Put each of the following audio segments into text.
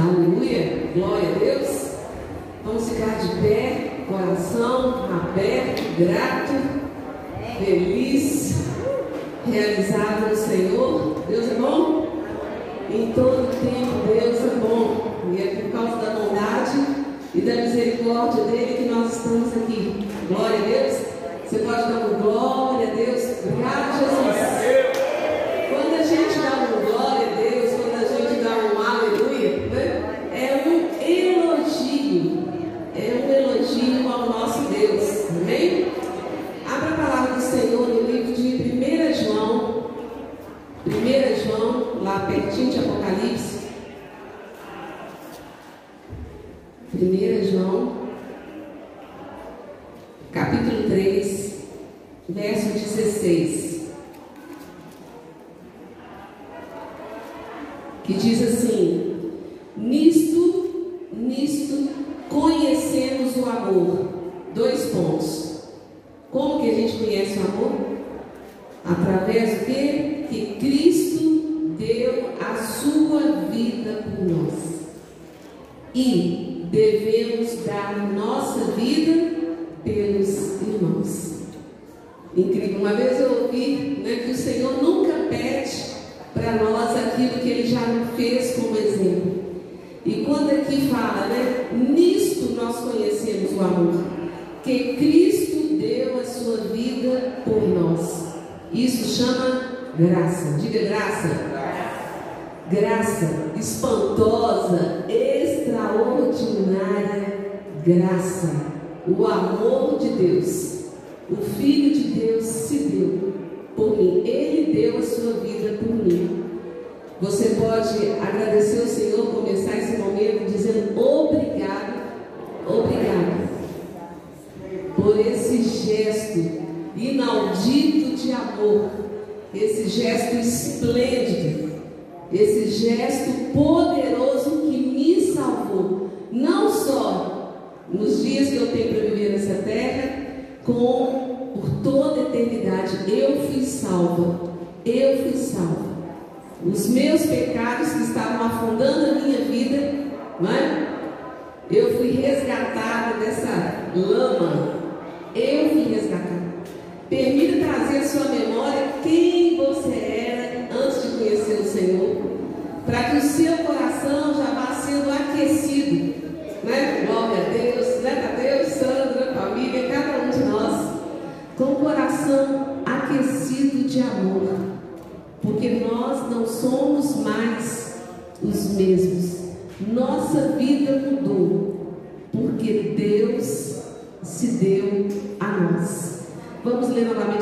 Aleluia, glória a Deus. Vamos ficar de pé, coração aberto, grato, feliz, realizado no Senhor. Deus é bom? Em todo tempo, Deus é bom. E é por causa da bondade e da misericórdia dele que nós estamos aqui. Glória a Deus. Você pode dar um glória a Deus. Obrigado, Jesus. Quando a gente dá um os mesmos. Nossa vida mudou, porque Deus se deu a nós. Vamos ler novamente.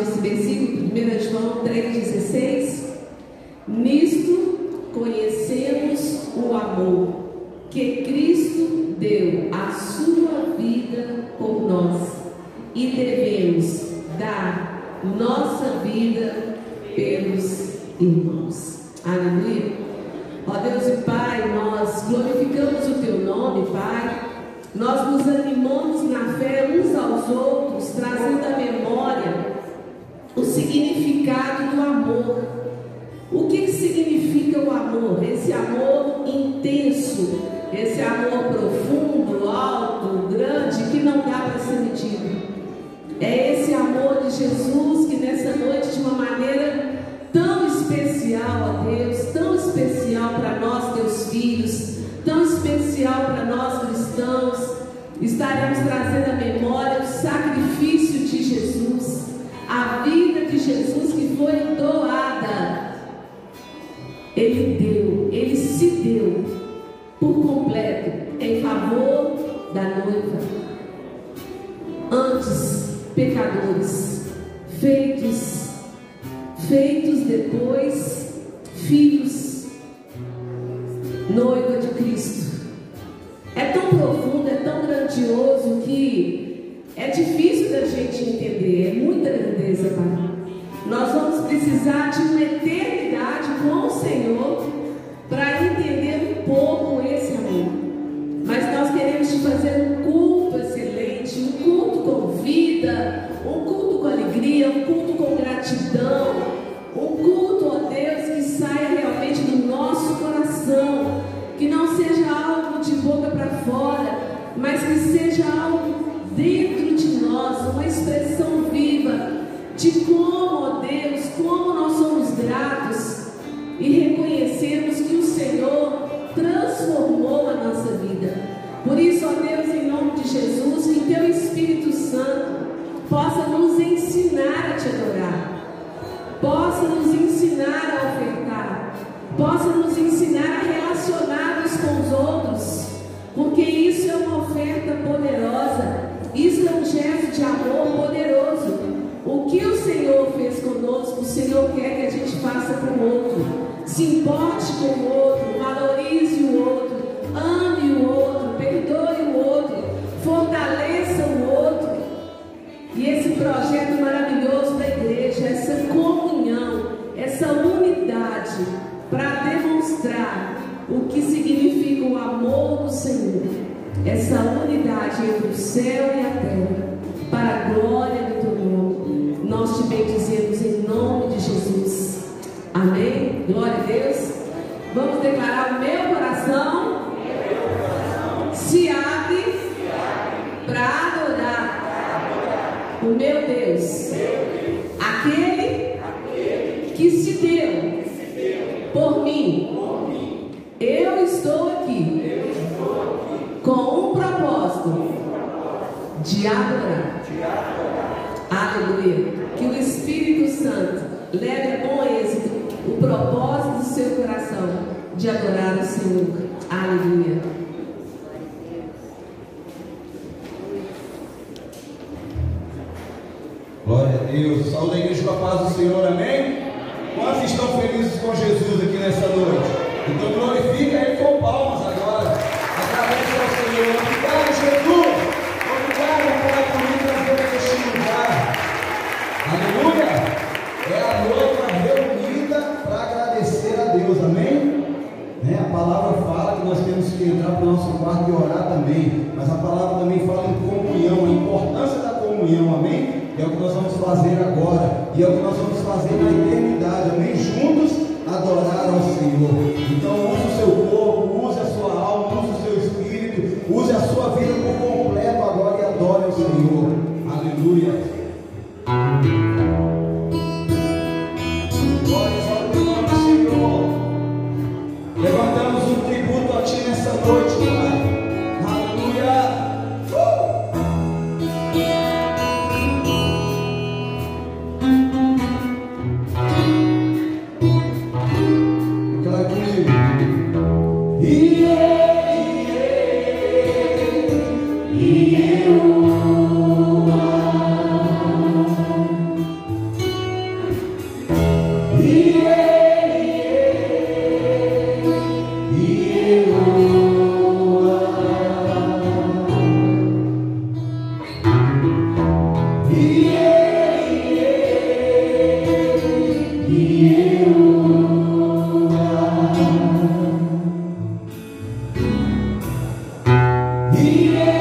He is.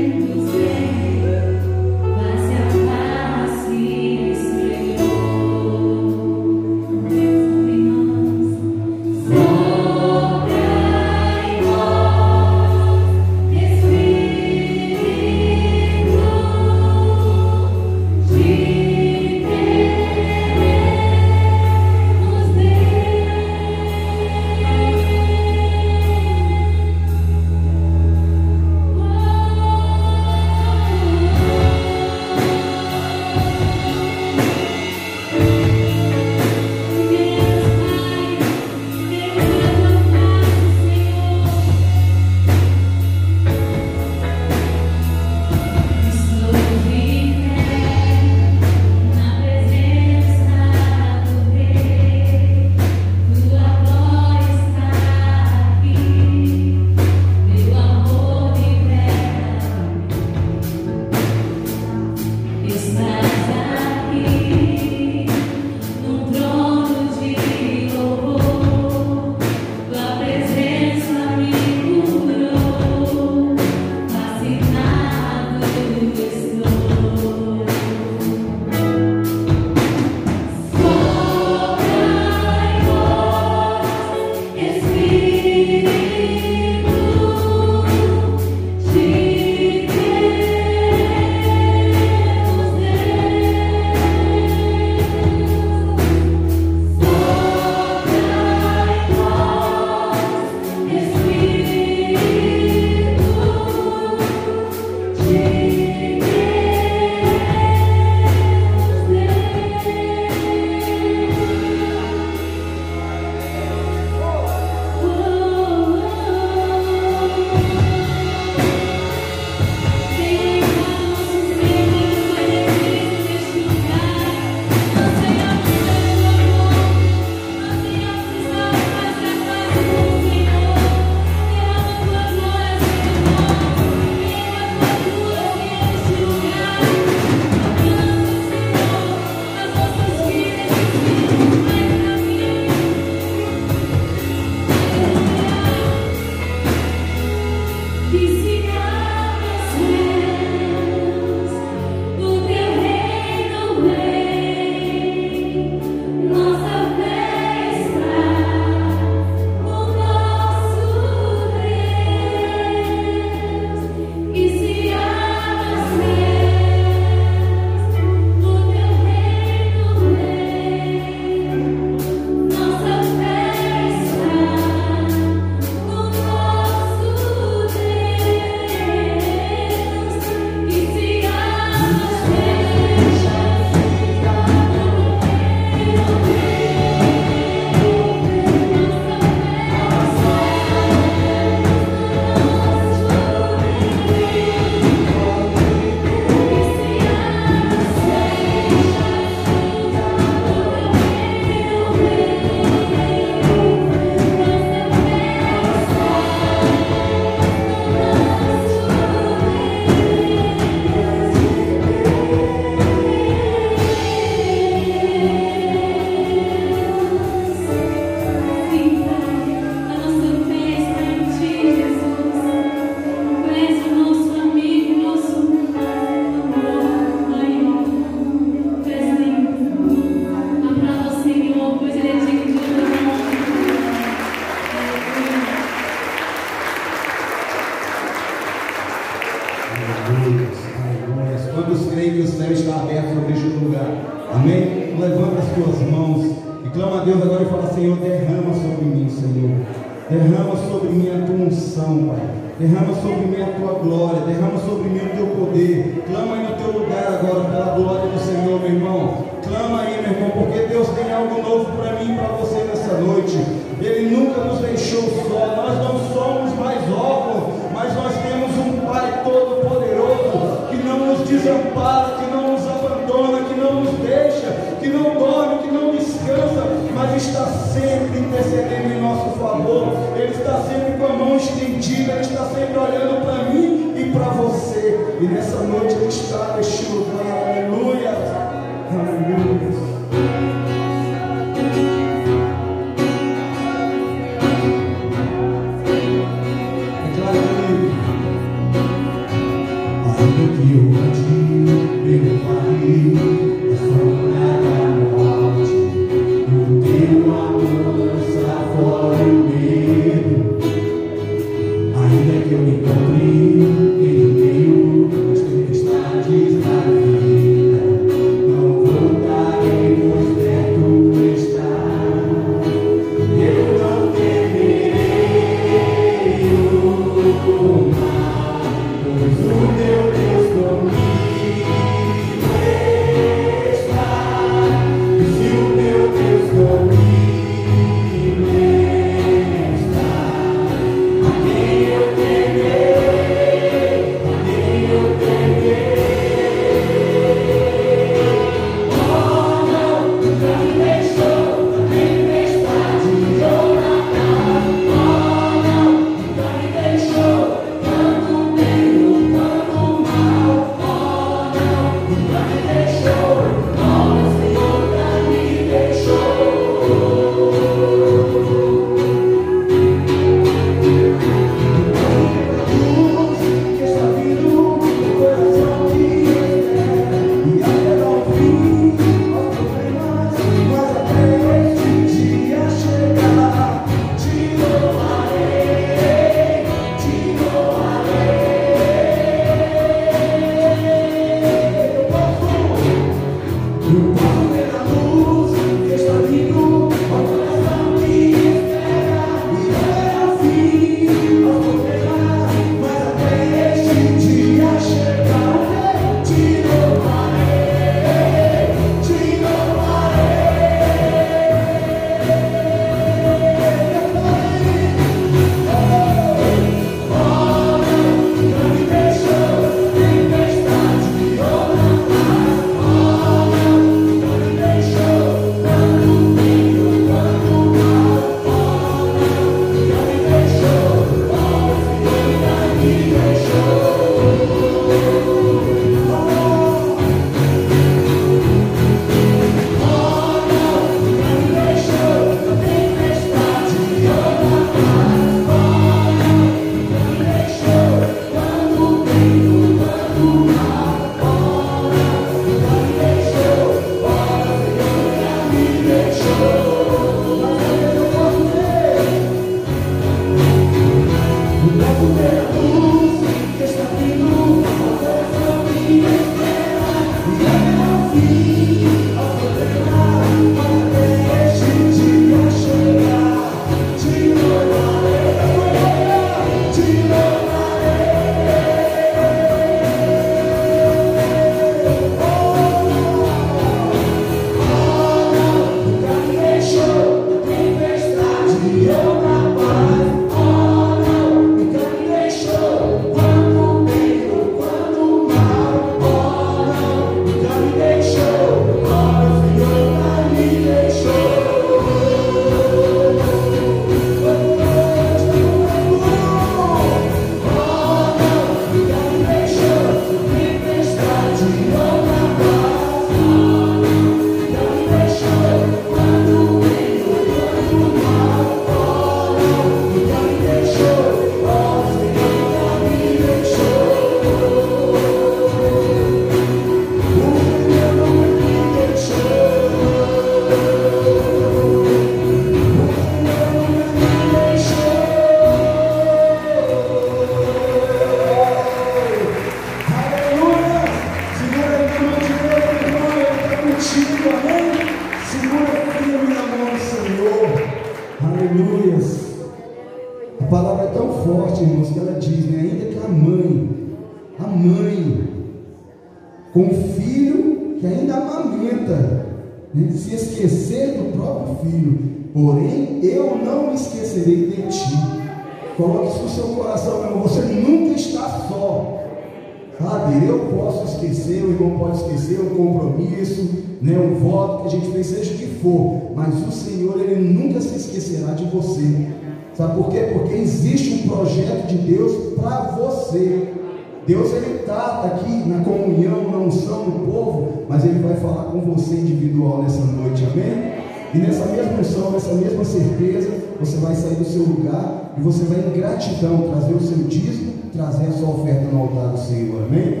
confissão, com essa mesma certeza, você vai sair do seu lugar e você vai, em gratidão, trazer o seu dízimo, trazer a sua oferta no altar do Senhor. Amém?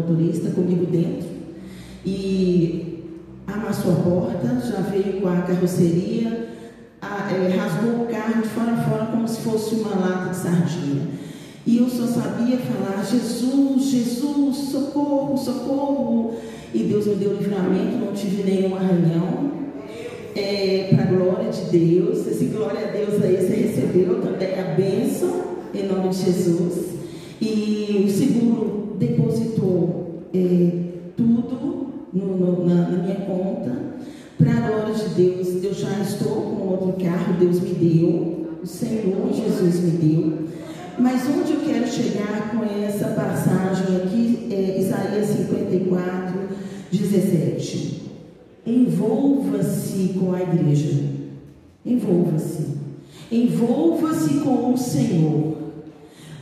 motorista comigo dentro e amassou a porta, já veio com a carroceria, a, é, rasgou o carro de fora a fora como se fosse uma lata de sardinha. E eu só sabia falar: Jesus, Jesus, socorro, socorro. E Deus me deu livramento, não tive nenhum arranhão. É, Para a glória de Deus, esse glória a Deus aí você recebeu também é a bênção, em nome de Jesus. E o seguro depositou é, tudo no, no, na, na, minha conta. Para a glória de Deus, eu já estou com outro carro, Deus me deu, o Senhor Jesus me deu. Mas onde eu quero chegar com essa passagem aqui, é Isaías 54, 17. Envolva-se com a igreja. Envolva-se. Envolva-se com o Senhor.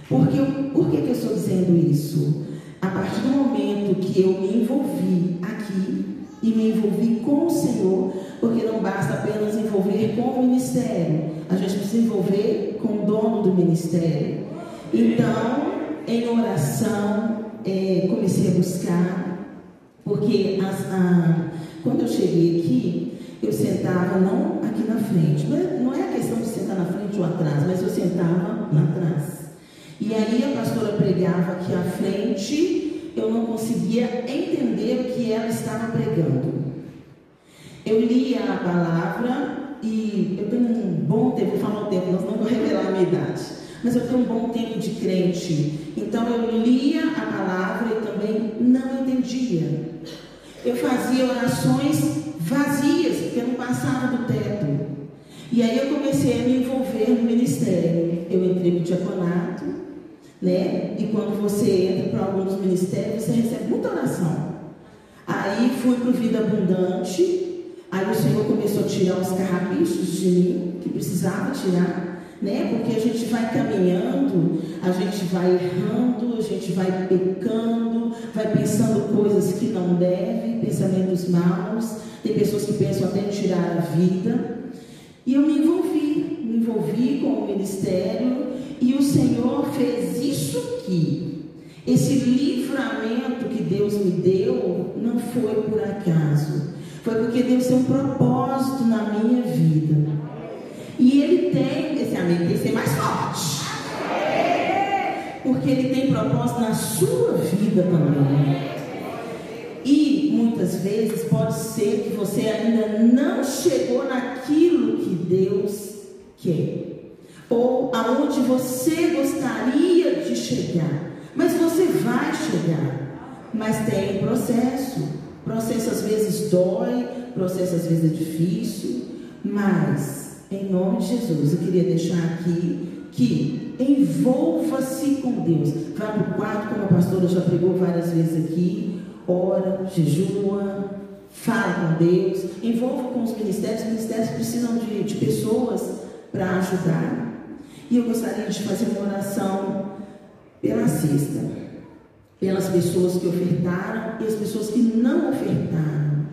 Porque por que, que eu estou dizendo isso? A partir do momento que eu me envolvi aqui e me envolvi com o Senhor, porque não basta apenas envolver com o ministério, a gente precisa envolver com o dono do ministério. Então, em oração, é, comecei a buscar, porque as, a, quando eu cheguei aqui, eu sentava não aqui na frente, não é, não é a questão de sentar na frente ou atrás, mas eu sentava lá atrás. E aí a pastora pregava aqui à frente, eu não conseguia entender o que ela estava pregando. Eu lia a palavra e eu tenho um bom tempo, vou falar um tempo, nós não vou revelar a minha idade, mas eu tenho um bom tempo de crente. Então eu lia a palavra e também não entendia. Eu fazia orações vazias, porque não passava do teto. E aí eu comecei a me envolver no ministério. Eu entrei no diaconato, né? E quando você entra para alguns ministérios, você recebe muita oração. Aí fui para o Vida Abundante, aí o Senhor começou a tirar os carrapichos de mim, que precisava tirar, né? Porque a gente vai caminhando, a gente vai errando, a gente vai pecando, vai pensando coisas que não deve, pensamentos maus. Tem pessoas que pensam até em tirar a vida. E eu me envolvi, me envolvi com o ministério e o Senhor fez isso aqui. Esse livramento que Deus me deu não foi por acaso. Foi porque Deus tem um propósito na minha vida. E Ele tem, esse amigo tem que ser mais forte. Porque Ele tem propósito na sua vida também. E muitas vezes pode ser que você ainda não chegou naquilo Deus quer, ou aonde você gostaria de chegar, mas você vai chegar, mas tem um processo. Processo às vezes dói, processo às vezes é difícil, mas em nome de Jesus, eu queria deixar aqui que envolva-se com Deus. Vá para o quarto, como a pastora já pregou várias vezes aqui, ora, jejua, fala com Deus, envolva com os ministérios, os ministérios precisam de, de pessoas para ajudar. E eu gostaria de fazer uma oração pela cesta, pelas pessoas que ofertaram e as pessoas que não ofertaram.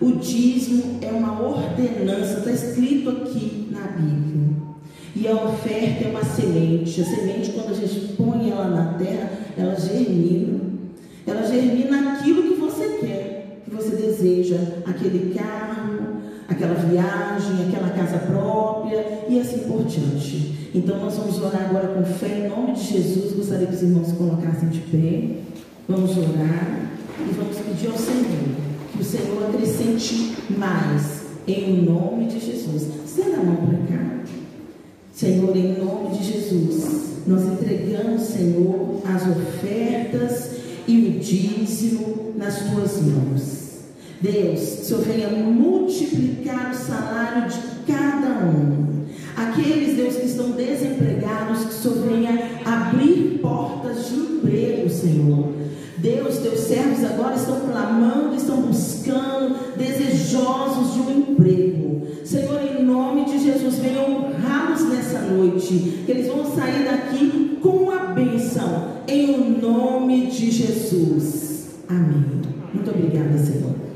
O dízimo é uma ordenança, está escrito aqui na Bíblia. E a oferta é uma semente. A semente, quando a gente põe ela na terra, ela germina. Ela germina aquilo que você quer que você deseja, aquele carro, aquela viagem, aquela casa própria e assim por diante. Então nós vamos orar agora com fé em nome de Jesus. Gostaria que os irmãos se colocassem de pé. Vamos orar e vamos pedir ao Senhor que o Senhor acrescente mais em nome de Jesus. Estenda a mão para cá. Senhor, em nome de Jesus, nós entregamos, Senhor, as ofertas e o dízimo nas tuas mãos. Deus, Senhor, venha multiplicar o salário de cada um. Aqueles, Deus, que estão desempregados, que o Senhor venha abrir portas de emprego, Senhor Deus, teus servos agora estão clamando, estão buscando, desejosos de um emprego. Senhor, em nome de Jesus, venha honrá-los nessa noite, que eles vão sair daqui com a bênção, em o nome de Jesus. Amém. Muito obrigada, Senhor.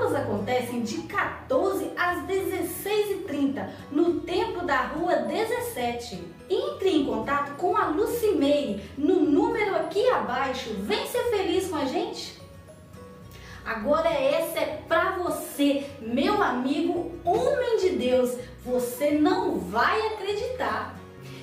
Aulas acontecem de 14 às 16h30 no tempo da rua 17. Entre em contato com a Lucimeire no número aqui abaixo. Vem ser feliz com a gente! Agora essa é para você, meu amigo, homem de Deus. Você não vai acreditar.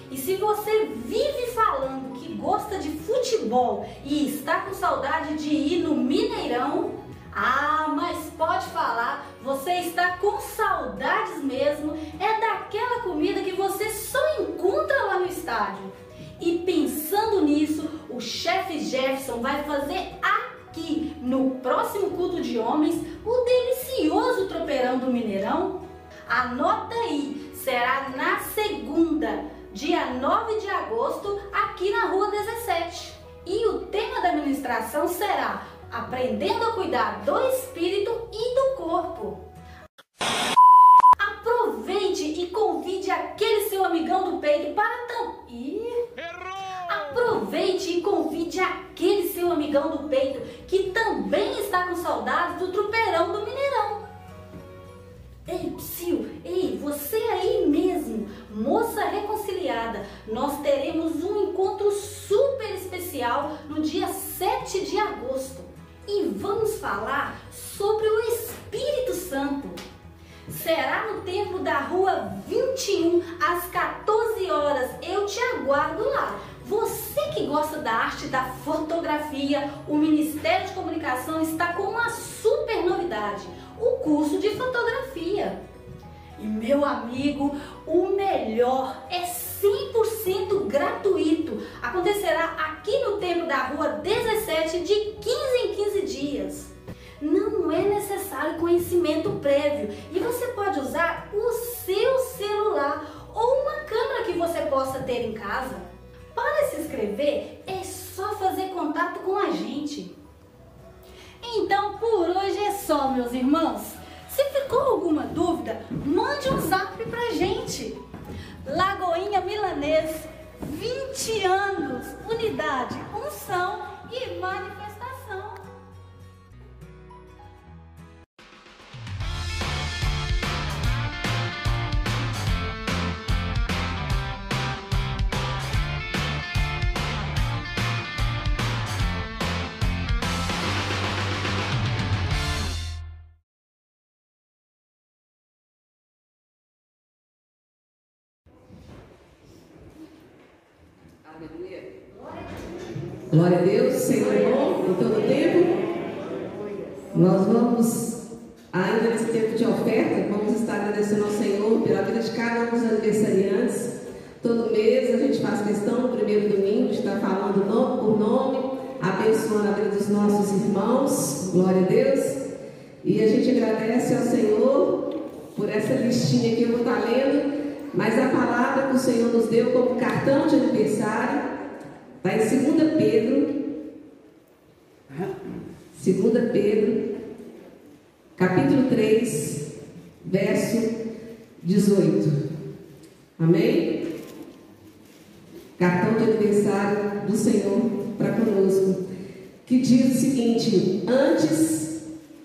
E se você vive falando que gosta de futebol e está com saudade de ir no Mineirão, ah, mas pode falar, você está com saudades mesmo, é daquela comida que você só encontra lá no estádio. E pensando nisso, o chefe Jefferson vai fazer aqui, no próximo culto de homens, o delicioso tropeirão do Mineirão. Anota aí, será na segunda, dia 9 de agosto, aqui na rua 17. E o tema da ministração será aprendendo a cuidar do espírito e do corpo. Aproveite e convide aquele seu amigão do peito para tam... Aproveite e convide aquele seu amigão do peito que também está com saudades do trupeirão do Mineirão. Ei, Psyu, ei, você aí mesmo, moça reconciliada, nós teremos um encontro super especial no dia 7 de agosto e vamos falar sobre o Espírito Santo. Será no templo da rua 21 às 14 horas. Eu te aguardo lá. Você que gosta da arte da fotografia, o Ministério de Comunicação está com uma super novidade: o curso de fotografia. E meu amigo, o melhor é 100% gratuito. Acontecerá aqui no templo da rua 17 de 15 em 15 dias. Não é necessário conhecimento prévio e você pode usar o seu celular ou uma câmera que você possa ter em casa. Para se inscrever é só fazer contato com a gente. Então por hoje é só, meus irmãos. Se ficou alguma dúvida, mande um zap pra gente. Lagoinha Milanês, 20 anos, unidade, unção e manifestação. Glória a Deus, Senhor é bom em todo tempo. Nós vamos, ainda nesse tempo de oferta, vamos estar agradecendo ao Senhor pela vida de cada um dos aniversariantes. Todo mês a gente faz questão, no primeiro domingo, de estar falando por nome, abençoando a vida dos nossos irmãos. Glória a Deus. E a gente agradece ao Senhor por essa listinha que eu vou estar lendo, mas a palavra que o Senhor nos deu como cartão de aniversário Está em 2 Pedro, 2 Pedro, capítulo 3, verso 18. Amém? Cartão de aniversário do Senhor para conosco, que diz o seguinte: Antes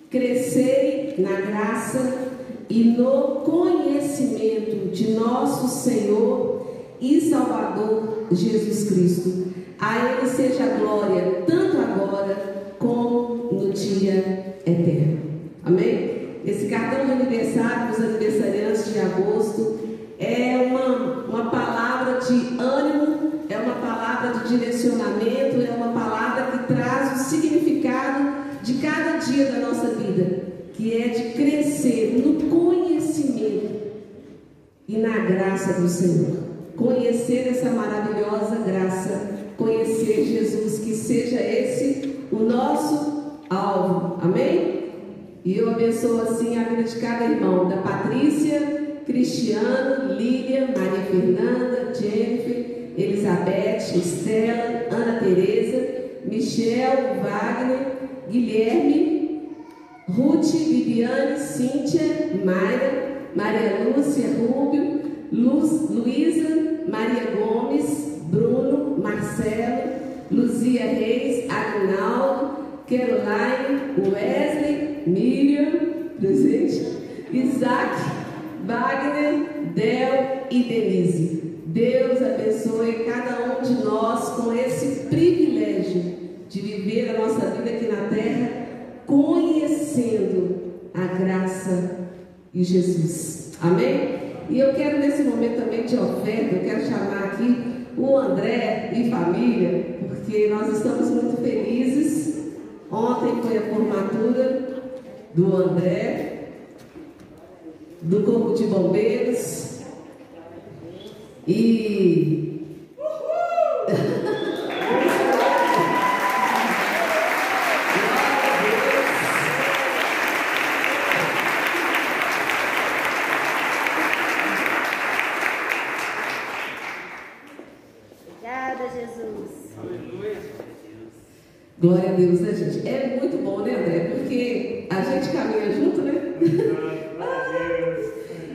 crescei na graça e no conhecimento de nosso Senhor e Salvador Jesus Cristo. A Ele seja a glória, tanto agora como no dia eterno. Amém? Esse cartão de aniversário dos aniversariantes de agosto é uma, uma palavra de ânimo, é uma palavra de direcionamento, é uma palavra que traz o significado de cada dia da nossa vida, que é de crescer no conhecimento e na graça do Senhor. Conhecer essa maravilhosa graça conhecer Jesus, que seja esse o nosso alvo. Amém? E eu abençoo assim a vida de cada irmão, da Patrícia, Cristiano, Lília, Maria Fernanda, Jennifer, Elizabeth, Estela, Ana Teresa, Michel, Wagner, Guilherme, Ruth, Viviane, Cíntia, Maia, Maria Lúcia, Rúbio, Luz, Luísa, Maria Gomes, Bruno, Marcelo, Luzia Reis, Agnaldo, Caroline, Wesley, Miriam, presente, Isaac, Wagner, Del e Denise. Deus abençoe cada um de nós com esse privilégio de viver a nossa vida aqui na terra conhecendo a graça de Jesus. Amém? E eu quero nesse momento também de oferta, eu quero chamar aqui o André e família, porque nós estamos muito felizes. Ontem foi a formatura do André, do Corpo de Bombeiros. E. Obrigada, Jesus. Glória a Deus, né, gente? É muito bom, né, André? Porque a gente caminha junto, né?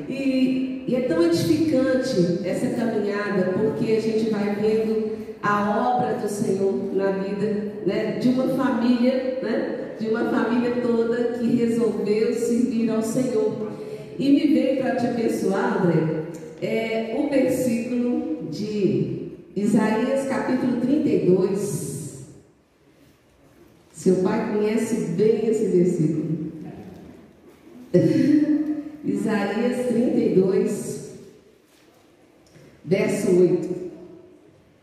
E, e é tão edificante essa caminhada, porque a gente vai vendo a obra do Senhor na vida né, de uma família, né, de uma família toda que resolveu servir ao Senhor. E me veio para te abençoar, André, é, o versículo de Isaías capítulo 32. Seu pai conhece bem esse versículo. Isaías 32, verso 8.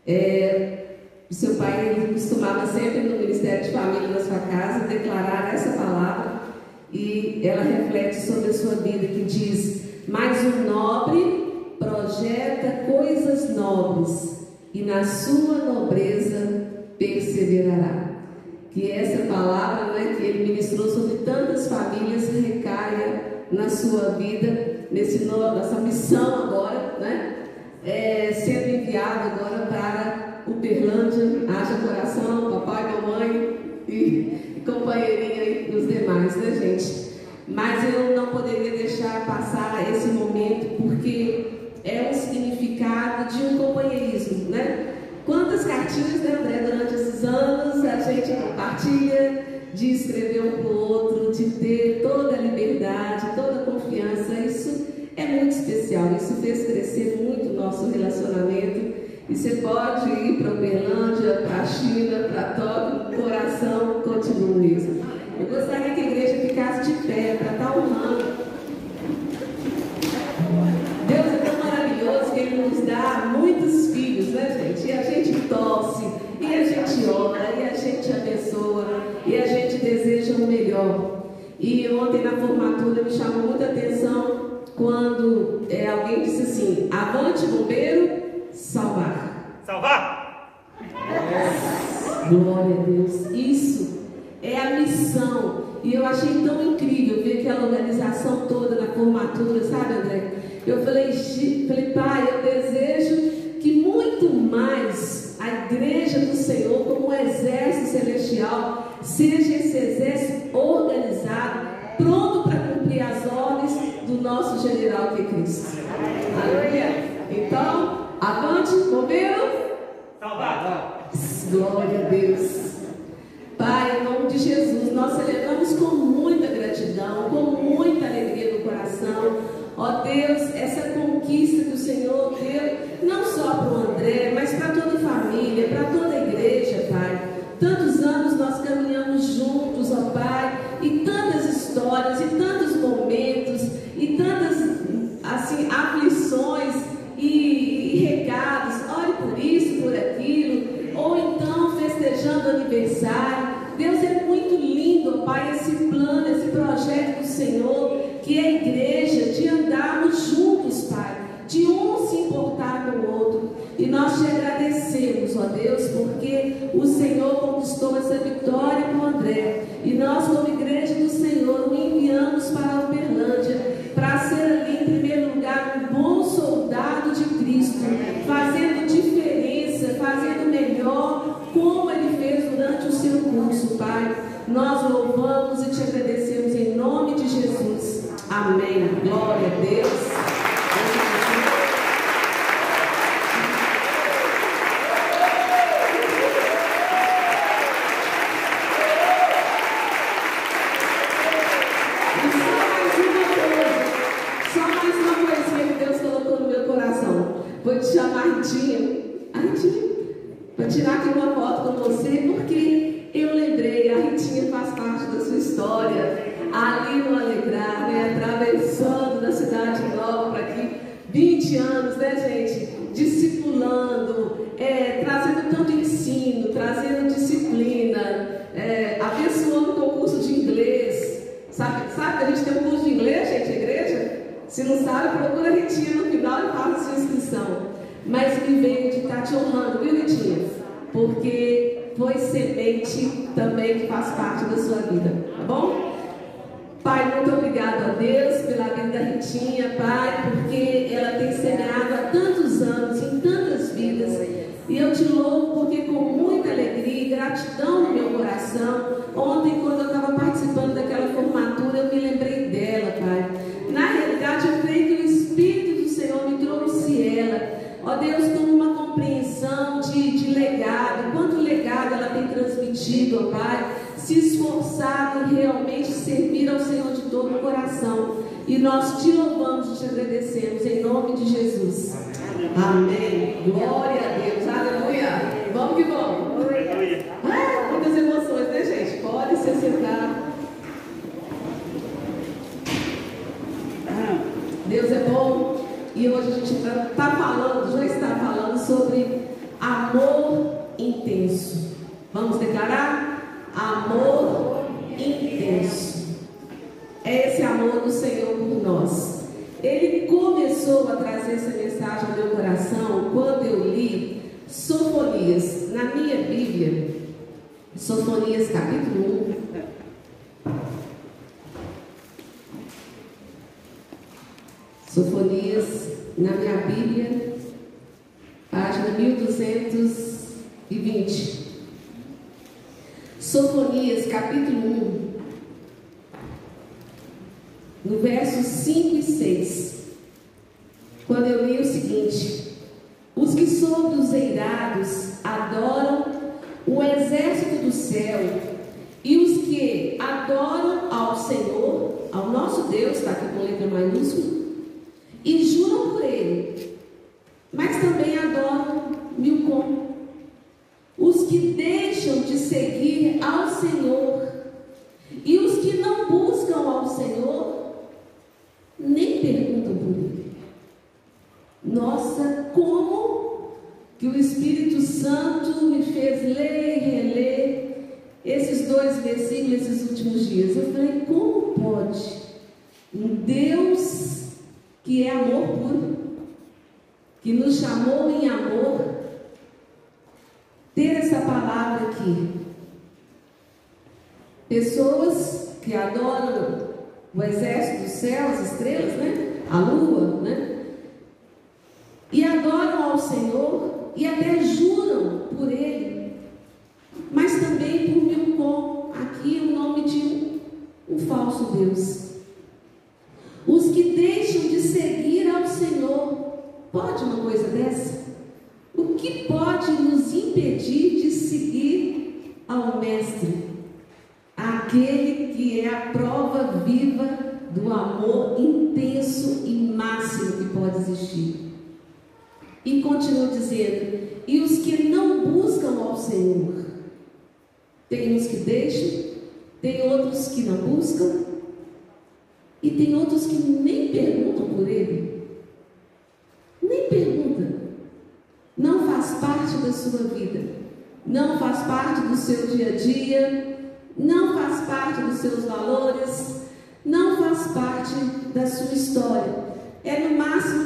É, o seu pai ele costumava sempre no Ministério de Família na sua casa declarar essa palavra e ela reflete sobre a sua vida que diz: Mas o nobre projeta coisas nobres e na sua nobreza perseverará. Que essa palavra né, que ele ministrou sobre tantas famílias recaia na sua vida, nesse, nessa missão agora, né? É, sendo enviado agora para Uberlândia, haja coração, papai, mamãe e, e companheirinha e os demais, né, gente? Mas eu não poderia deixar passar esse momento porque é um significado de um companheirismo, né? Quantas cartinhas, né, André, durante esses anos a gente compartilha de escrever um para o outro, de ter toda a liberdade, toda a confiança. Isso é muito especial, isso fez crescer muito o nosso relacionamento. E você pode ir para Uberlândia, para a China, para Tóquio, coração continua isso. Eu gostaria que a igreja ficasse de pé para estar honrando. Deus é tão maravilhoso que Ele nos dá filhos, né, gente? E a gente torce, e a gente ora, e a gente abençoa, e a gente deseja o melhor. E ontem na formatura me chamou muita atenção quando é, alguém disse assim: Avante, bombeiro, salvar. Salvar! Glória a Deus. Isso é a missão. E eu achei tão incrível ver aquela organização toda na formatura, sabe, André? Eu falei, "Gi- falei, pai, eu desejo mais a igreja do Senhor, como um exército celestial, seja esse exército organizado, pronto para cumprir as ordens do nosso general que é Cristo. Aleluia. Então, avante, bombeiro. Salvar! Glória a Deus. Pai, em nome de Jesus, nós celebramos com muita gratidão, com muita alegria no coração. Ó Deus, essa conquista que o Senhor deu, não só para o André, mas para toda a família, para toda a igreja, Pai. Tantos anos nós caminhamos juntos, ó Pai, E hoje a gente está falando capítulo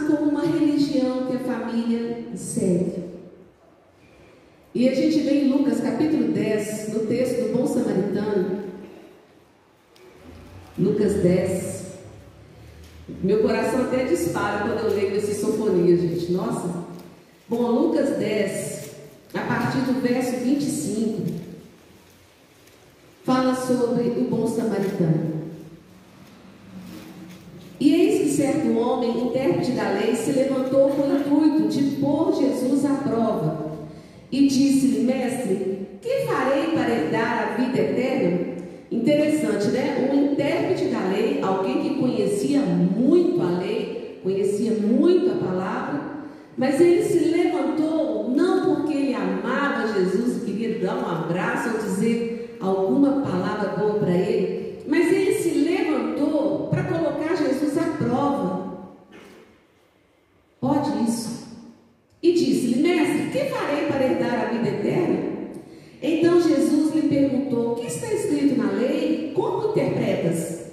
como uma religião que a família segue. E a gente vê em Lucas capítulo 10, no texto do Bom Samaritano, Lucas 10. Meu coração até dispara quando eu leio essa sinfonia, gente. Nossa. Bom, Lucas 10, a partir do verso 25, fala sobre o bom samaritano. E aí certo homem, intérprete da lei, se levantou com o intuito de pôr Jesus à prova e disse-lhe: Mestre, que farei para herdar a vida eterna? Interessante, né? Um intérprete da lei, alguém que conhecia muito a lei, conhecia muito a palavra, mas ele se levantou não porque ele amava Jesus e queria dar um abraço ou dizer alguma palavra boa para ele, mas ele se levantou para colocar Jesus à prova. Pode isso. E disse-lhe, mestre, que farei para herdar a vida eterna? Então Jesus lhe perguntou: O que está escrito na lei? Como interpretas?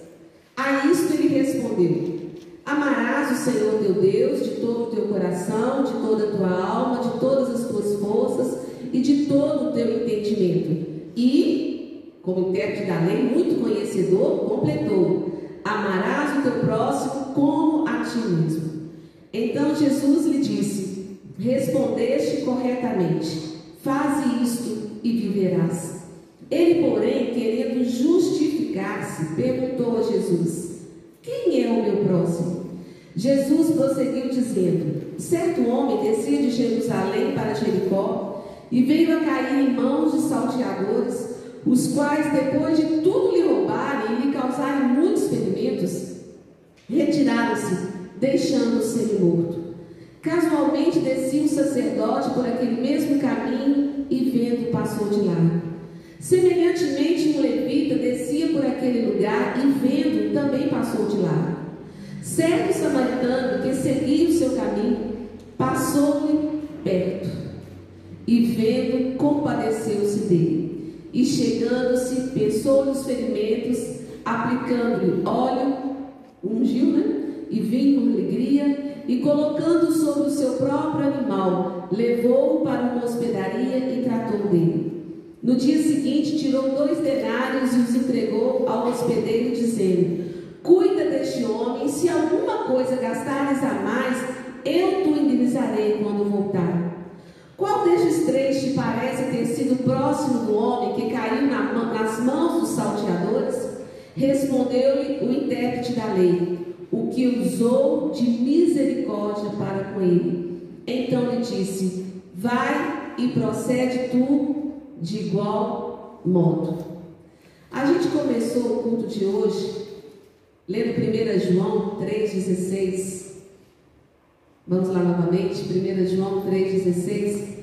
A isto ele respondeu: Amarás o Senhor teu Deus de todo o teu coração, de toda a tua alma, de todas as tuas forças e de todo o teu entendimento. E, como intérprete da lei, muito conhecedor, completou: Amarás o teu próximo como a ti mesmo. Então Jesus lhe disse: Respondeste corretamente. Faze isto e viverás. Ele, porém, querendo justificar-se, perguntou a Jesus: Quem é o meu próximo? Jesus prosseguiu dizendo: Certo homem descia de Jerusalém para Jericó e veio a cair em mãos de salteadores, os quais, depois de tudo lhe roubarem e lhe causarem muitos ferimentos, retiraram-se, deixando-o ser morto. Casualmente descia um sacerdote por aquele mesmo caminho e vendo passou de lá. Semelhantemente, um levita descia por aquele lugar e vendo também passou de lá. Certo samaritano que seguia o seu caminho passou-lhe perto e vendo compadeceu-se dele. E chegando-se, pensou nos ferimentos, aplicando-lhe óleo, ungiu, né? E vinho com alegria e colocando sobre o seu próprio animal, levou-o para uma hospedaria e tratou dele. No dia seguinte, tirou dois denários e os entregou ao hospedeiro, dizendo: Cuida deste homem, se alguma coisa gastares a mais, eu te indenizarei quando voltar. Qual destes três te parece Respondeu-lhe o intérprete da lei o que usou de misericórdia para com ele. Então lhe disse: Vai e procede tu de igual modo. A gente começou o culto de hoje lendo 1 João 3,16. Vamos lá novamente, 1 João 3,16.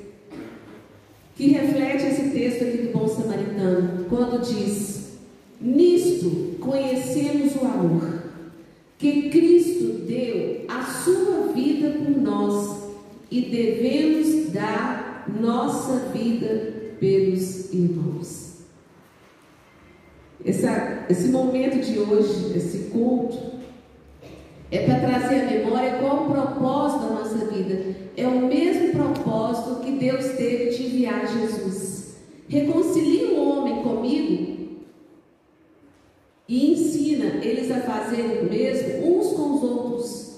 Que reflete esse texto aqui do bom samaritano, quando diz: Nisto conhecemos o amor que Cristo deu a sua vida por nós e devemos dar nossa vida pelos irmãos. Essa, esse momento de hoje, esse culto, é para trazer à memória qual o propósito da nossa vida. É o mesmo propósito que Deus teve de enviar Jesus. Reconcilie o homem comigo e ensina eles a fazerem o mesmo uns com os outros.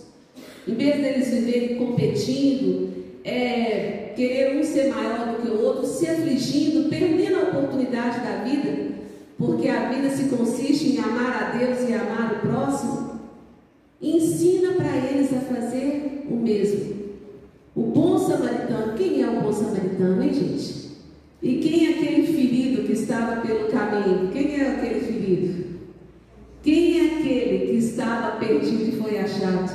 Em vez deles viverem competindo, é, querer um ser maior do que o outro, se afligindo, perdendo a oportunidade da vida, porque a vida se consiste em amar a Deus e amar o próximo, ensina para eles a fazer o mesmo. O bom samaritano, quem é o bom samaritano, hein, gente? E quem é aquele ferido que estava pelo caminho? Quem é aquele ferido? Quem é aquele que estava perdido e foi achado?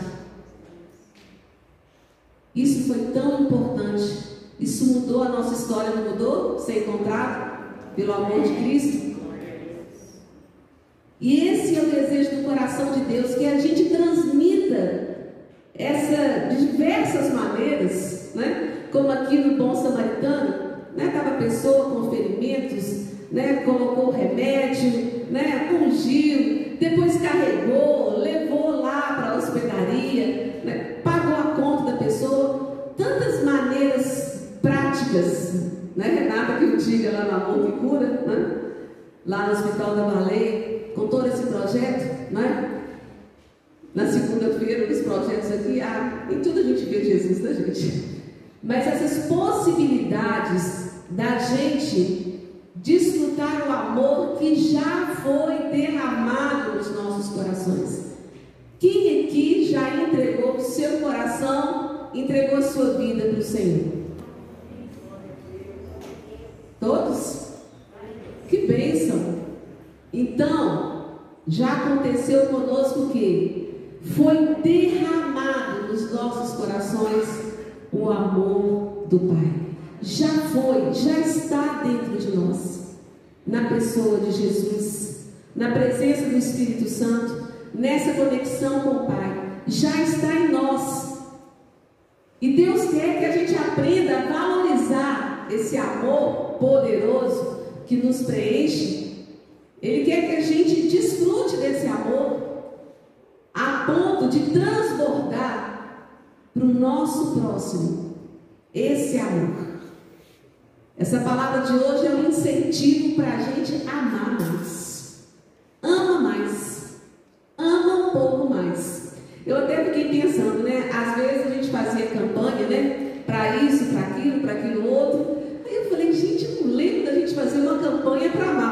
Isso foi tão importante. Isso mudou a nossa história, não mudou? Ser encontrado pelo amor de Cristo? E esse é o desejo do coração de Deus, que a gente transmita essa de diversas maneiras, né? Como aqui no Bom Samaritano, né? Estava a pessoa com ferimentos, né? Colocou remédio, né? Ungiu, depois carregou, levou lá para a hospedaria, né? pagou a conta da pessoa. Tantas maneiras práticas, né, Renata, que eu diga lá na Monte Cura, né? lá no Hospital da Baleia, com todo esse projeto, né? Na segunda-feira, os projetos aqui, ah, em tudo a gente vê Jesus, né, gente? Mas essas possibilidades da gente desfrutar o amor que já foi derramado nos nossos corações. Quem aqui já entregou o seu coração, entregou a sua vida para o Senhor? Todos? Que bênção! Então, já aconteceu conosco o quê? Foi derramado nos nossos corações o amor do Pai. Já foi, já está dentro de nós, na pessoa de Jesus, na presença do Espírito Santo, nessa conexão com o Pai. Já está em nós. E Deus quer que a gente aprenda a valorizar esse amor poderoso que nos preenche. Ele quer que a gente desfrute desse amor a ponto de transbordar para o nosso próximo esse amor. Essa palavra de hoje é um incentivo para a gente amar mais. Ama mais. Ama um pouco mais. Eu até fiquei pensando, né? Às vezes a gente fazia campanha, né? Para isso, para aquilo, para aquilo outro. Aí eu falei, gente, não lembro da gente fazer uma campanha para amar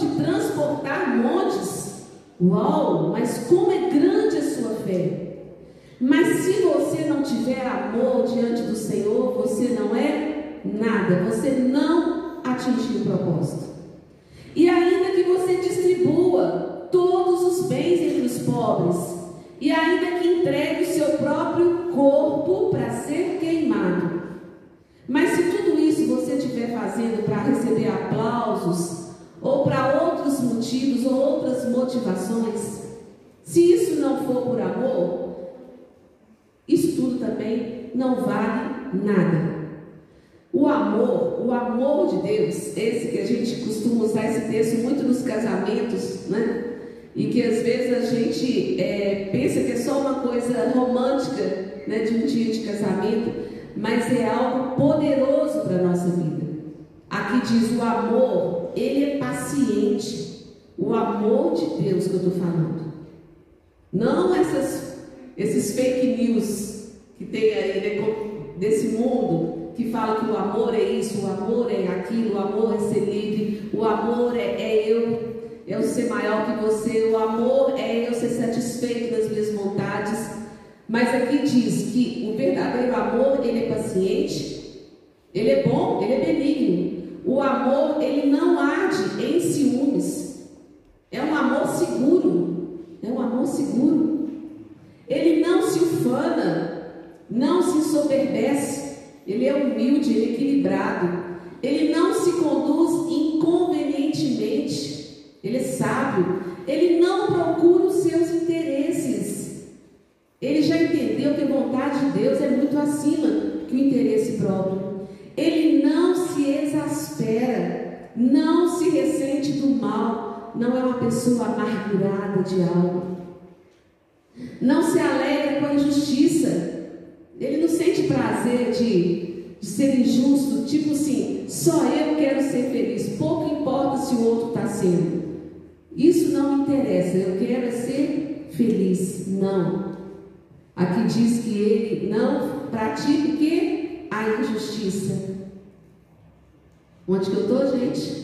de transportar montes, uau, mas como é grande a sua fé! Mas se você não tiver amor diante do Senhor, você não é nada, você não atingiu o propósito. E ainda que você distribua todos os bens entre os pobres, e ainda que entregue o seu próprio corpo para ser queimado, mas se tudo isso você estiver fazendo para receber aplausos, ou para outros motivos, ou outras motivações, se isso não for por amor, isso tudo também não vale nada. O amor, o amor de Deus, esse que a gente costuma usar esse texto muito nos casamentos, né? E que às vezes a gente é, pensa que é só uma coisa romântica, né? De um dia de casamento, mas é algo poderoso para a nossa vida. Aqui diz o amor, ele é paciente. O amor de Deus que eu estou falando. Não essas, esses fake news que tem aí desse mundo que fala que o amor é isso, o amor é aquilo, o amor é ser livre, o amor é, é eu, é eu ser maior que você, o amor é eu ser satisfeito das minhas vontades. Mas aqui diz que o verdadeiro amor, ele é paciente, ele é bom, ele é benigno. O amor, ele não arde em ciúmes. É um amor seguro. É um amor seguro. Ele não se ufana, não se soberbece. Ele é humilde, ele é equilibrado. Ele não se conduz inconvenientemente. Ele é sábio. Ele não procura os seus interesses. Ele já entendeu que a vontade de Deus é muito acima que o interesse próprio. Ele não se exaspera, não se ressente do mal, não é uma pessoa amargurada de algo. Não se alegra com a injustiça. Ele não sente prazer de, de ser injusto, tipo assim, só eu quero ser feliz, pouco importa se o outro está sendo. Isso não me interessa, eu quero é ser feliz. Não. Aqui diz que ele não pratica o que? A injustiça. Onde que eu estou, gente?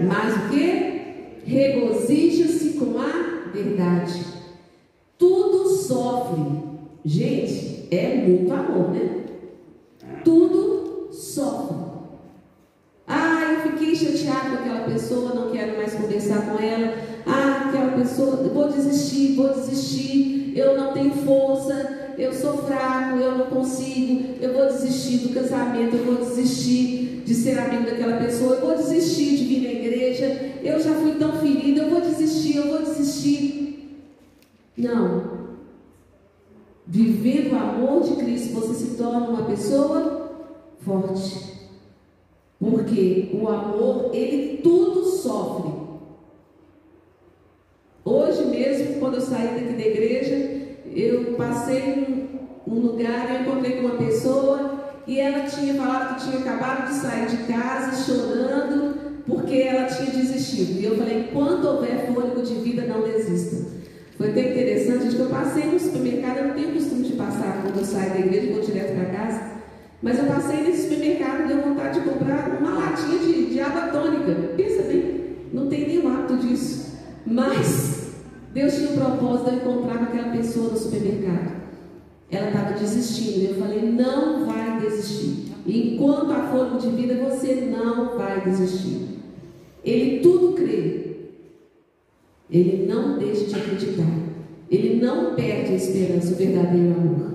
Mas o que? Regozija-se com a verdade. Tudo sofre. Gente, é muito amor, né? Tudo sofre. Ah, eu fiquei chateado com aquela pessoa, não quero mais conversar com ela. Pessoa, vou desistir, vou desistir, eu não tenho força, eu sou fraco, eu não consigo, eu vou desistir do casamento, eu vou desistir de ser amigo daquela pessoa, eu vou desistir de vir na igreja, eu já fui tão ferido, eu vou desistir, eu vou desistir. Não. Vivendo o amor de Cristo, você se torna uma pessoa forte. Porque o amor, ele tudo sofre. Hoje mesmo, quando eu saí daqui da igreja, eu passei num lugar, eu encontrei com uma pessoa e ela tinha falado que tinha acabado de sair de casa chorando porque ela tinha desistido. E eu falei, enquanto houver fôlego de vida, não desista. Foi até interessante, que eu passei no supermercado, eu não tenho costume de passar quando eu saio da igreja e vou direto para casa. Mas eu passei nesse supermercado e deu vontade de comprar uma latinha de, de água tônica. Pensa bem, não tem nenhum hábito disso. Mas Deus tinha um propósito de eu encontrar com aquela pessoa no supermercado. Ela estava desistindo. Eu falei, não vai desistir. Enquanto há fôlego de vida, você não vai desistir. Ele tudo crê. Ele não deixa de acreditar. Ele não perde a esperança, o verdadeiro amor.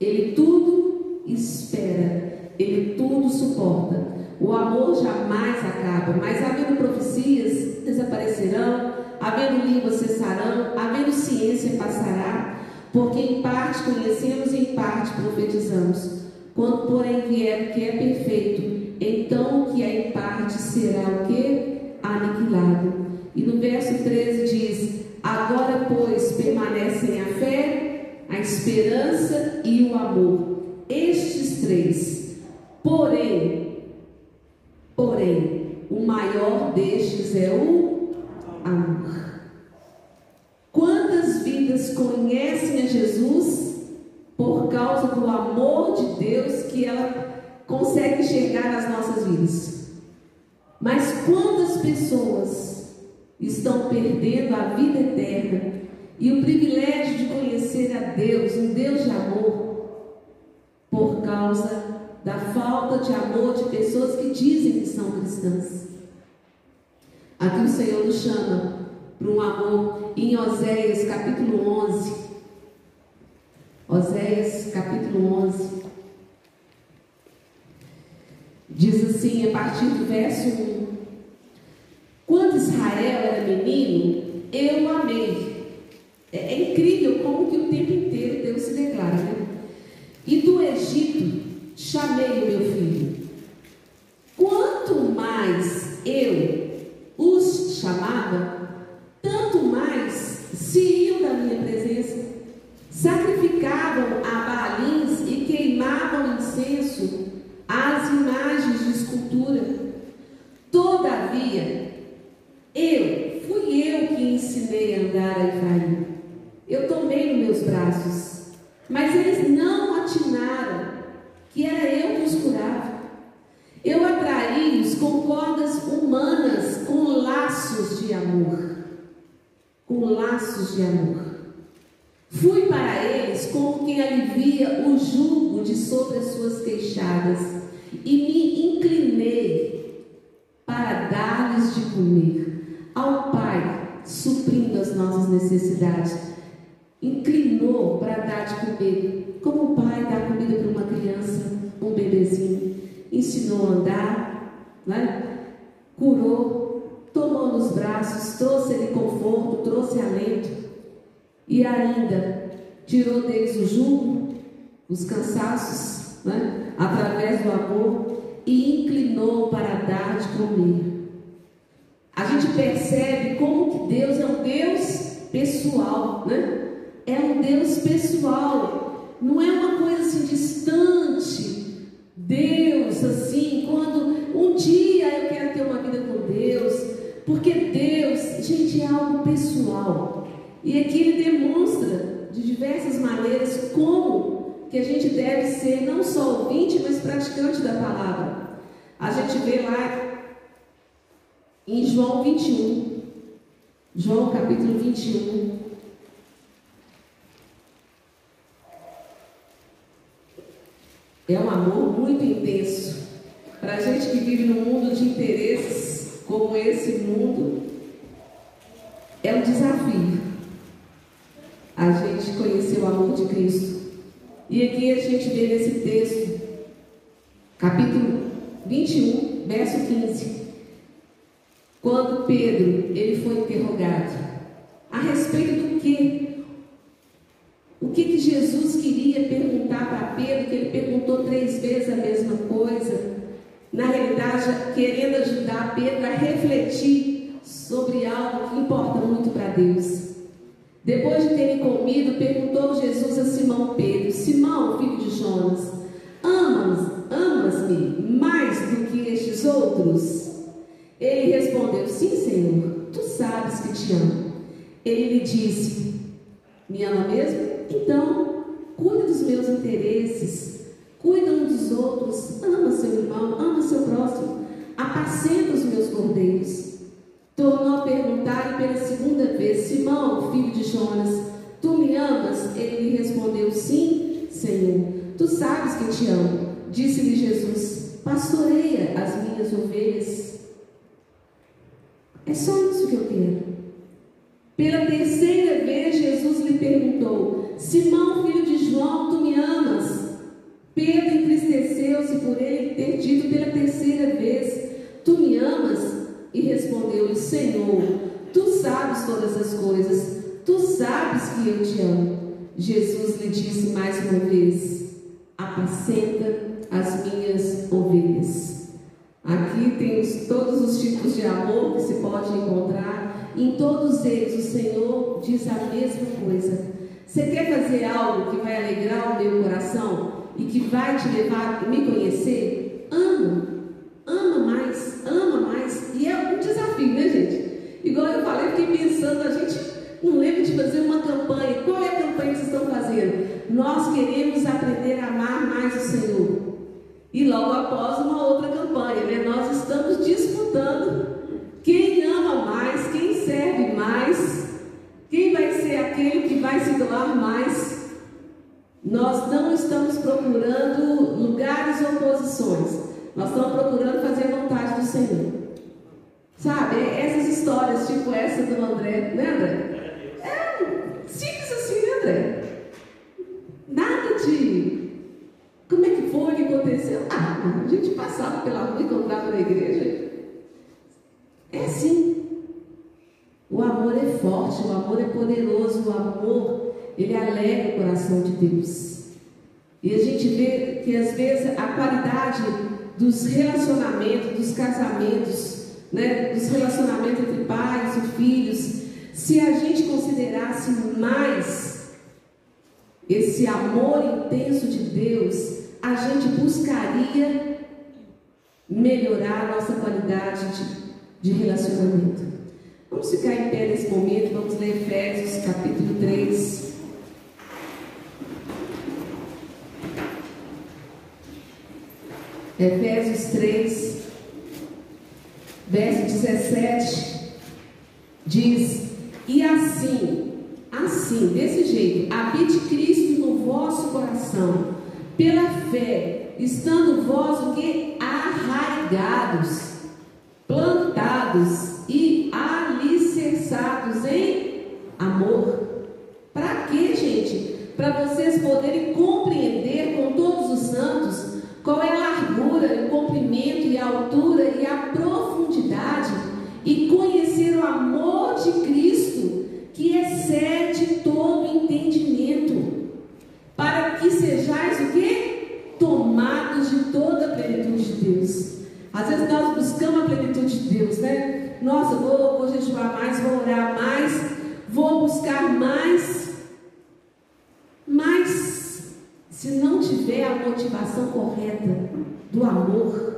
Ele tudo espera, ele tudo suporta. O amor jamais acaba, mas havendo profecias desaparecerão, havendo línguas cessarão, havendo ciência passará, porque em parte conhecemos e em parte profetizamos. Quando porém vier o que é perfeito, então o que é em parte será o que? Aniquilado. E no verso 13 diz: Agora, pois, permanecem a fé, a esperança e o amor estes três. Porém, porém, o maior destes é o amor. Quantas vidas conhecem a Jesus por causa do amor de Deus que ela consegue enxergar nas nossas vidas? Mas quantas pessoas estão perdendo a vida eterna e o privilégio de conhecer a Deus, um Deus de amor, por causa da falta de amor de pessoas que dizem que são cristãs. Aqui o Senhor nos chama para um amor em Oséias capítulo 11. Oséias capítulo 11. Diz assim, a partir do verso 1: Quando Israel era menino, eu o amei. É, é incrível como que o tempo inteiro Deus se declara, né? E do Egito chamei o meu filho. Quanto mais eu os chamava, tanto mais se iam da minha presença. Sacrificavam a balins e queimavam incenso às imagens de escultura. Todavia, eu, fui eu que ensinei a andar a Efraim. Eu tomei nos meus braços, mas eles não atinaram que era eu que os curava. Eu atraí-os com cordas humanas, com laços de amor. Com laços de amor. Fui para eles como quem alivia o jugo de sobre as suas queixadas e me inclinei para dar-lhes de comer ao Pai, suprindo as nossas necessidades. Inclinou para dar de comer, como o pai dá comida para uma criança, um bebezinho. Ensinou a andar, né? curou, tomou nos braços, trouxe ele conforto, trouxe alento e ainda tirou deles o jugo os cansaços, né? através do amor, e inclinou para dar de comer. A gente percebe como que Deus é um Deus pessoal, né? É um Deus pessoal, não é uma coisa assim distante. Deus, assim, quando um dia eu quero ter uma vida com Deus, porque Deus, gente, é algo pessoal. E aqui ele demonstra de diversas maneiras como que a gente deve ser não só ouvinte, mas praticante da palavra. A gente vê lá em João 21, João capítulo 21. É um amor muito intenso. Para a gente que vive num mundo de interesses como esse mundo, é um desafio a gente conhecer o amor de Cristo. E aqui a gente vê nesse texto, capítulo 21, verso 15, quando Pedro ele foi interrogado a respeito do que? O que, que Jesus queria perguntar para Pedro, que ele perguntou três vezes a mesma coisa, na realidade querendo ajudar Pedro a refletir sobre algo que importa muito para Deus. Depois de terem comido, perguntou Jesus a Simão Pedro: Simão, filho de Jonas, amas, amas-me mais do que estes outros? Ele respondeu: Sim, Senhor, tu sabes que te amo. Ele lhe disse: Me ama mesmo? Então, cuida dos meus interesses, cuida um dos outros, ama seu irmão, ama seu próximo, apacenta os meus cordeiros. Tornou a perguntar pela segunda vez: Simão, filho de Jonas, tu me amas? Ele lhe respondeu: Sim, Senhor, tu sabes que te amo. Disse-lhe Jesus: Pastoreia as minhas ovelhas. É só isso que eu quero. Pela terceira vez, Jesus lhe perguntou: Simão, filho de João, tu me amas? Pedro entristeceu-se por ele ter dito pela terceira vez: Tu me amas? E respondeu-lhe: Senhor, tu sabes todas as coisas, tu sabes que eu te amo. Jesus lhe disse mais uma vez: Apacenta as minhas ovelhas. Aqui tem todos os tipos de amor que se pode encontrar. Em todos eles, o Senhor diz a mesma coisa. Você quer fazer algo que vai alegrar o meu coração e que vai te levar a me conhecer? Ama. Ama mais, ama mais. E é um desafio, né, gente? Igual eu falei, fiquei pensando, a gente não lembra de fazer uma campanha. Qual é a campanha que vocês estão fazendo? Nós queremos aprender a amar mais o Senhor. E logo após uma outra campanha, né? Nós estamos disputando quem ama mais, quem serve mais, quem vai ser aquele que vai se doar mais. Nós não estamos procurando lugares ou posições. Nós estamos procurando fazer a vontade do Senhor. Sabe, essas histórias, tipo essa do André, né, André? É simples assim, né, André? Nada de como é que foi, que aconteceu? Ah, a gente passava pela rua e encontrava na igreja. É assim. O amor é forte, o amor é poderoso, o amor, ele alegra o coração de Deus. E a gente vê que às vezes a qualidade dos relacionamentos, dos casamentos, né, dos relacionamentos entre pais e filhos, se a gente considerasse mais esse amor intenso de Deus, a gente buscaria melhorar a nossa qualidade de, de relacionamento. Vamos ficar em pé nesse momento, vamos ler Efésios capítulo 3. Efésios 3, verso 17, diz: E assim, assim, desse jeito, habite Cristo no vosso coração pela fé, estando vós o que? Arraigados, plantados e alicerçados em amor. Para quê, gente? Para vocês poderem compreender com todos os santos qual é a e a altura e a profundidade e conhecer o amor de Cristo que excede todo entendimento, para que sejais o quê? Tomados de toda a plenitude de Deus. Às vezes nós buscamos a plenitude de Deus, né? Nossa, vou, vou jejuar mais, vou orar mais, vou buscar mais. Mas se não tiver a motivação correta do amor,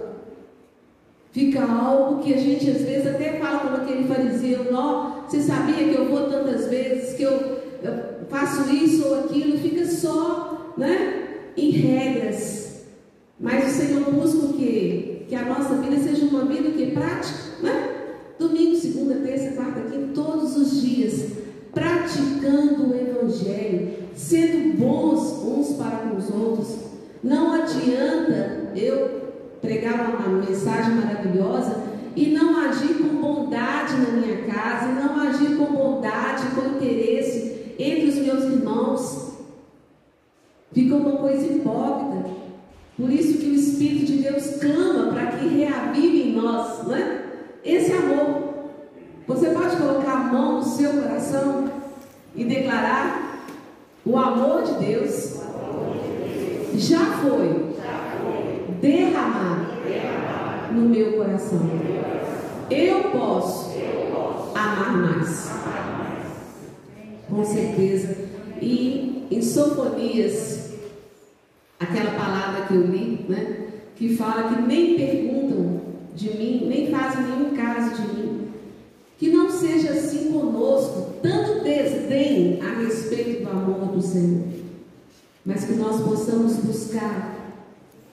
fica algo que a gente às vezes até fala como aquele fariseu, não, você sabia que eu vou tantas vezes, que eu, eu faço isso ou aquilo, fica só né, em regras. Mas o Senhor busca o quê? Que a nossa vida seja uma vida que prática, né? Domingo, segunda, terça, quarta, quinta, todos os dias, praticando o Evangelho, sendo bons uns para com os outros. Não adianta eu pregar uma mensagem maravilhosa e não agir com bondade na minha casa, e não agir com bondade, com interesse entre os meus irmãos. Fica uma coisa hipócrita. Por isso que o Espírito de Deus clama para que reavive em nós, né? Esse amor. Você pode colocar a mão no seu coração e declarar o amor de Deus já foi derramado no meu coração. Eu posso amar mais. Com certeza. E em Sofonias, aquela palavra que eu li, né? Que fala que nem perguntam de mim, nem fazem nenhum caso de mim. Que não seja assim conosco, tanto desdém a respeito do amor do Senhor, mas que nós possamos buscar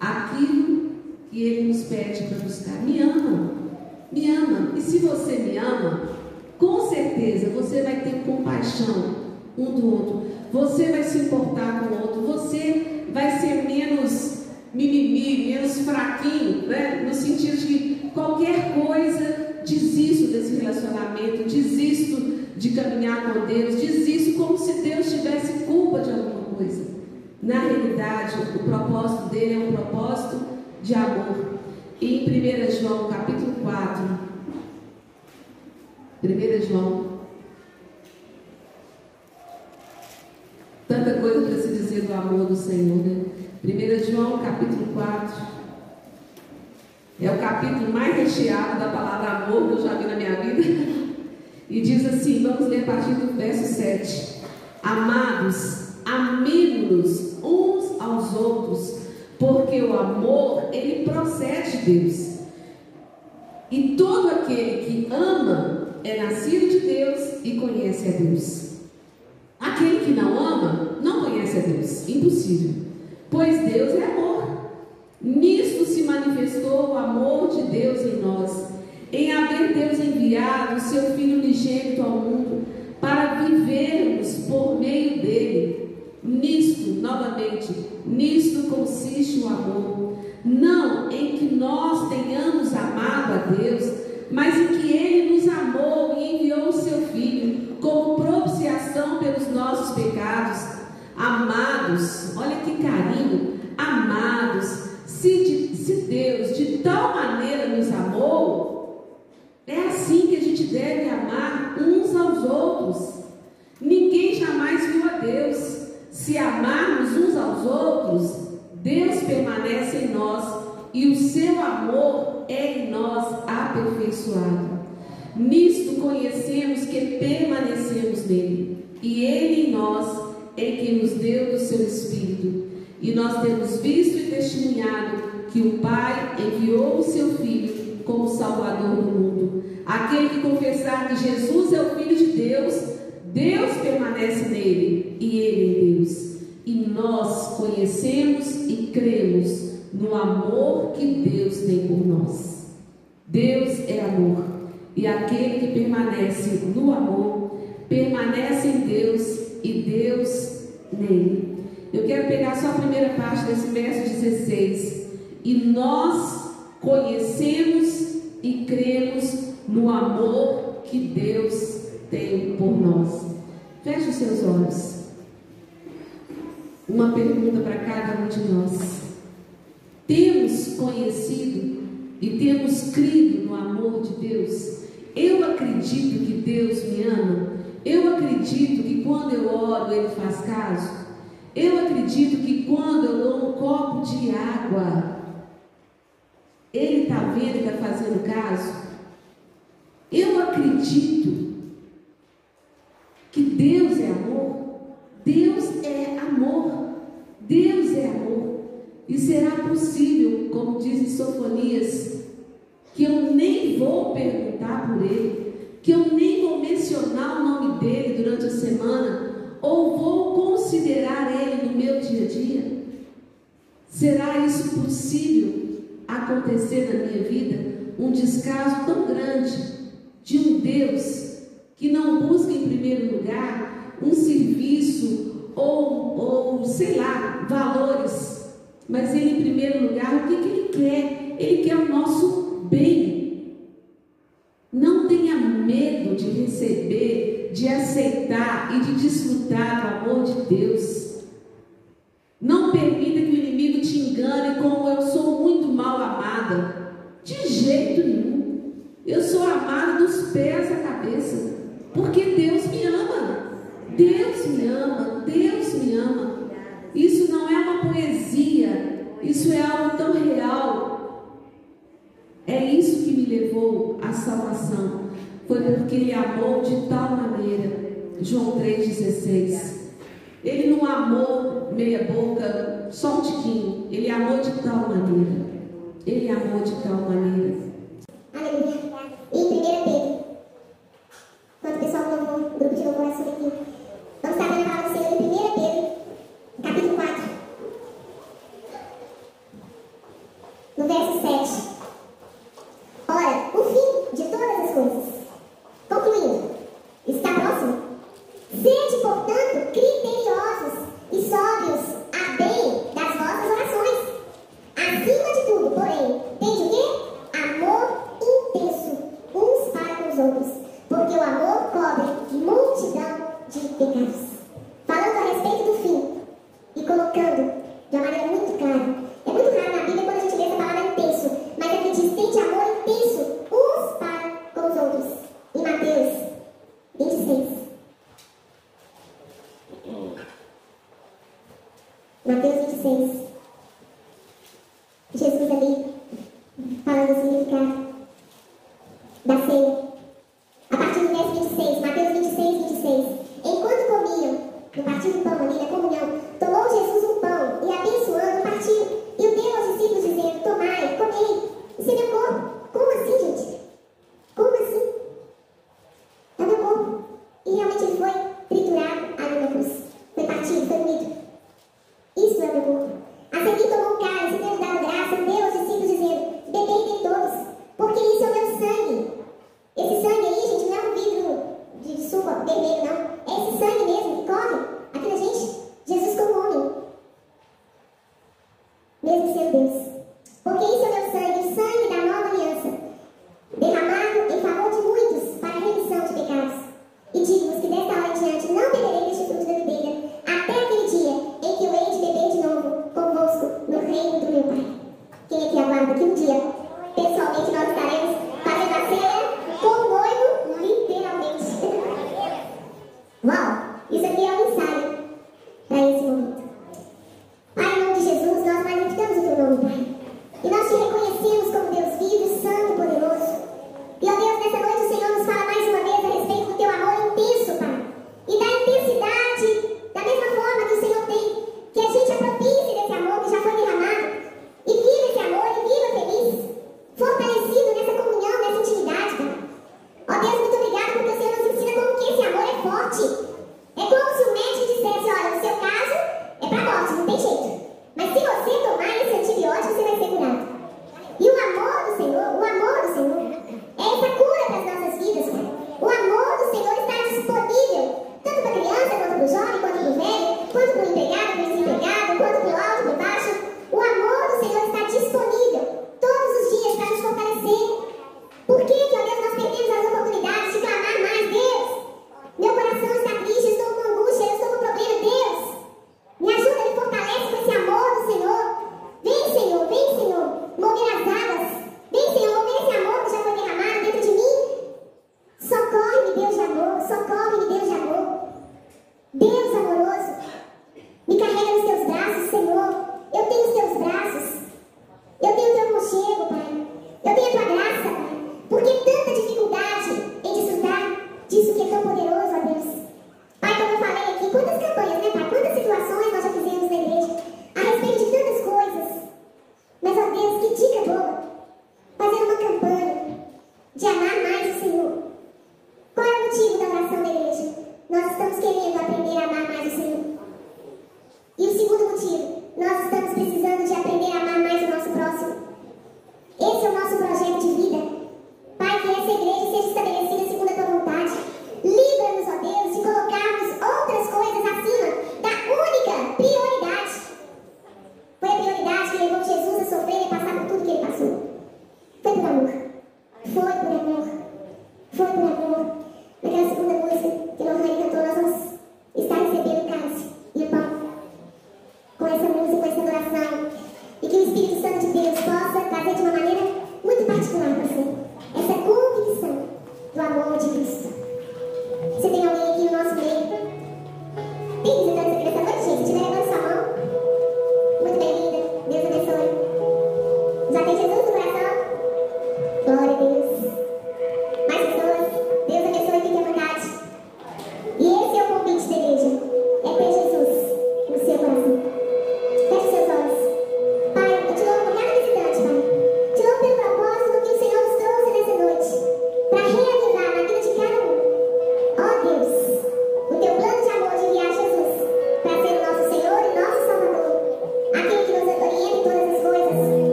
aquilo que Ele nos pede para buscar. Me ama, me ama. E se você me ama, com certeza você vai ter compaixão um do outro. Você vai se importar com o outro. Você vai ser menos mimimi, menos fraquinho, né? No sentido de que qualquer coisa desisto desse relacionamento, desisto de caminhar com Deus, desisto como se Deus tivesse culpa de alguma coisa. Na realidade, o propósito dele é um propósito de amor. E em 1 João capítulo 4, 1 João, tanta coisa para se dizer do amor do Senhor, né? 1 João capítulo 4, é o capítulo mais recheado da palavra amor que eu já vi na minha vida. E diz assim, vamos ler a partir do verso 7. Amados, aos outros, porque o amor, ele procede de Deus. E todo aquele que ama é nascido de Deus e conhece a Deus. Aquele que não ama, não conhece a Deus. Impossível. Pois Deus é amor. Nisto se manifestou o amor de Deus em nós, em haver Deus enviado o seu Filho unigênito ao mundo, para vivermos por meio dele. Nisto, novamente, nisto consiste o amor. Não em que nós tenhamos amado a Deus, mas em que Ele nos amou e enviou o seu Filho como propiciação pelos nossos pecados. Amados, olha que carinho, amados, se, de, se Deus de tal maneira nos amou, é assim que a gente deve amar uns aos outros. Ninguém jamais viu a Deus. Se amarmos uns aos outros, Deus permanece em nós e o seu amor é em nós aperfeiçoado. Nisto conhecemos que permanecemos nele, e ele em nós é que nos deu do seu Espírito. E nós temos visto e testemunhado que o Pai enviou o seu Filho como Salvador do mundo. Aquele que confessar que Jesus é o Filho de Deus, Deus permanece nele e ele em Deus. E nós conhecemos e cremos no amor que Deus tem por nós. Deus é amor. E aquele que permanece no amor, permanece em Deus e Deus nele. Eu quero pegar só a primeira parte desse verso 16. E nós conhecemos e cremos no amor que Deus tem por nós. Feche os seus olhos. Uma pergunta para cada um de nós. Temos conhecido e temos crido no amor de Deus? Eu acredito que Deus me ama. Eu acredito que quando eu oro, Ele faz caso. Eu acredito que quando eu dou um copo de água, Ele está vendo e está fazendo caso. Eu acredito que Deus é amor. Deus. Deus é amor. E será possível, como diz Sofonias, que eu nem vou perguntar por ele, que eu nem vou mencionar o nome dele durante a semana, ou vou considerar ele no meu dia a dia? Será isso possível acontecer na minha vida? Um descaso tão grande de um Deus que não busca em primeiro lugar um serviço ou, ou sei lá, valores, mas ele em primeiro lugar, o que, que ele quer? Ele quer o nosso bem. Não tenha medo de receber, de aceitar e de desfrutar do amor de Deus. Não permita que o inimigo te engane como eu sou muito mal amada. De jeito nenhum. Eu sou amada dos pés à cabeça. Porque Deus me ama. Deus me ama. Deus me ama. Isso não é uma poesia. Isso é algo tão real. É isso que me levou à salvação. Foi porque Ele amou de tal maneira. João 3,16. Ele não amou meia boca, só um tiquinho. Ele amou de tal maneira. Ele amou de tal maneira. Aleluia. Em 1 Pedro, quando o pessoal louvou, o grupo de louvor sobre aqui, vamos estar vendo a palavra do Senhor em 1 Pedro, capítulo 4, no verso 7.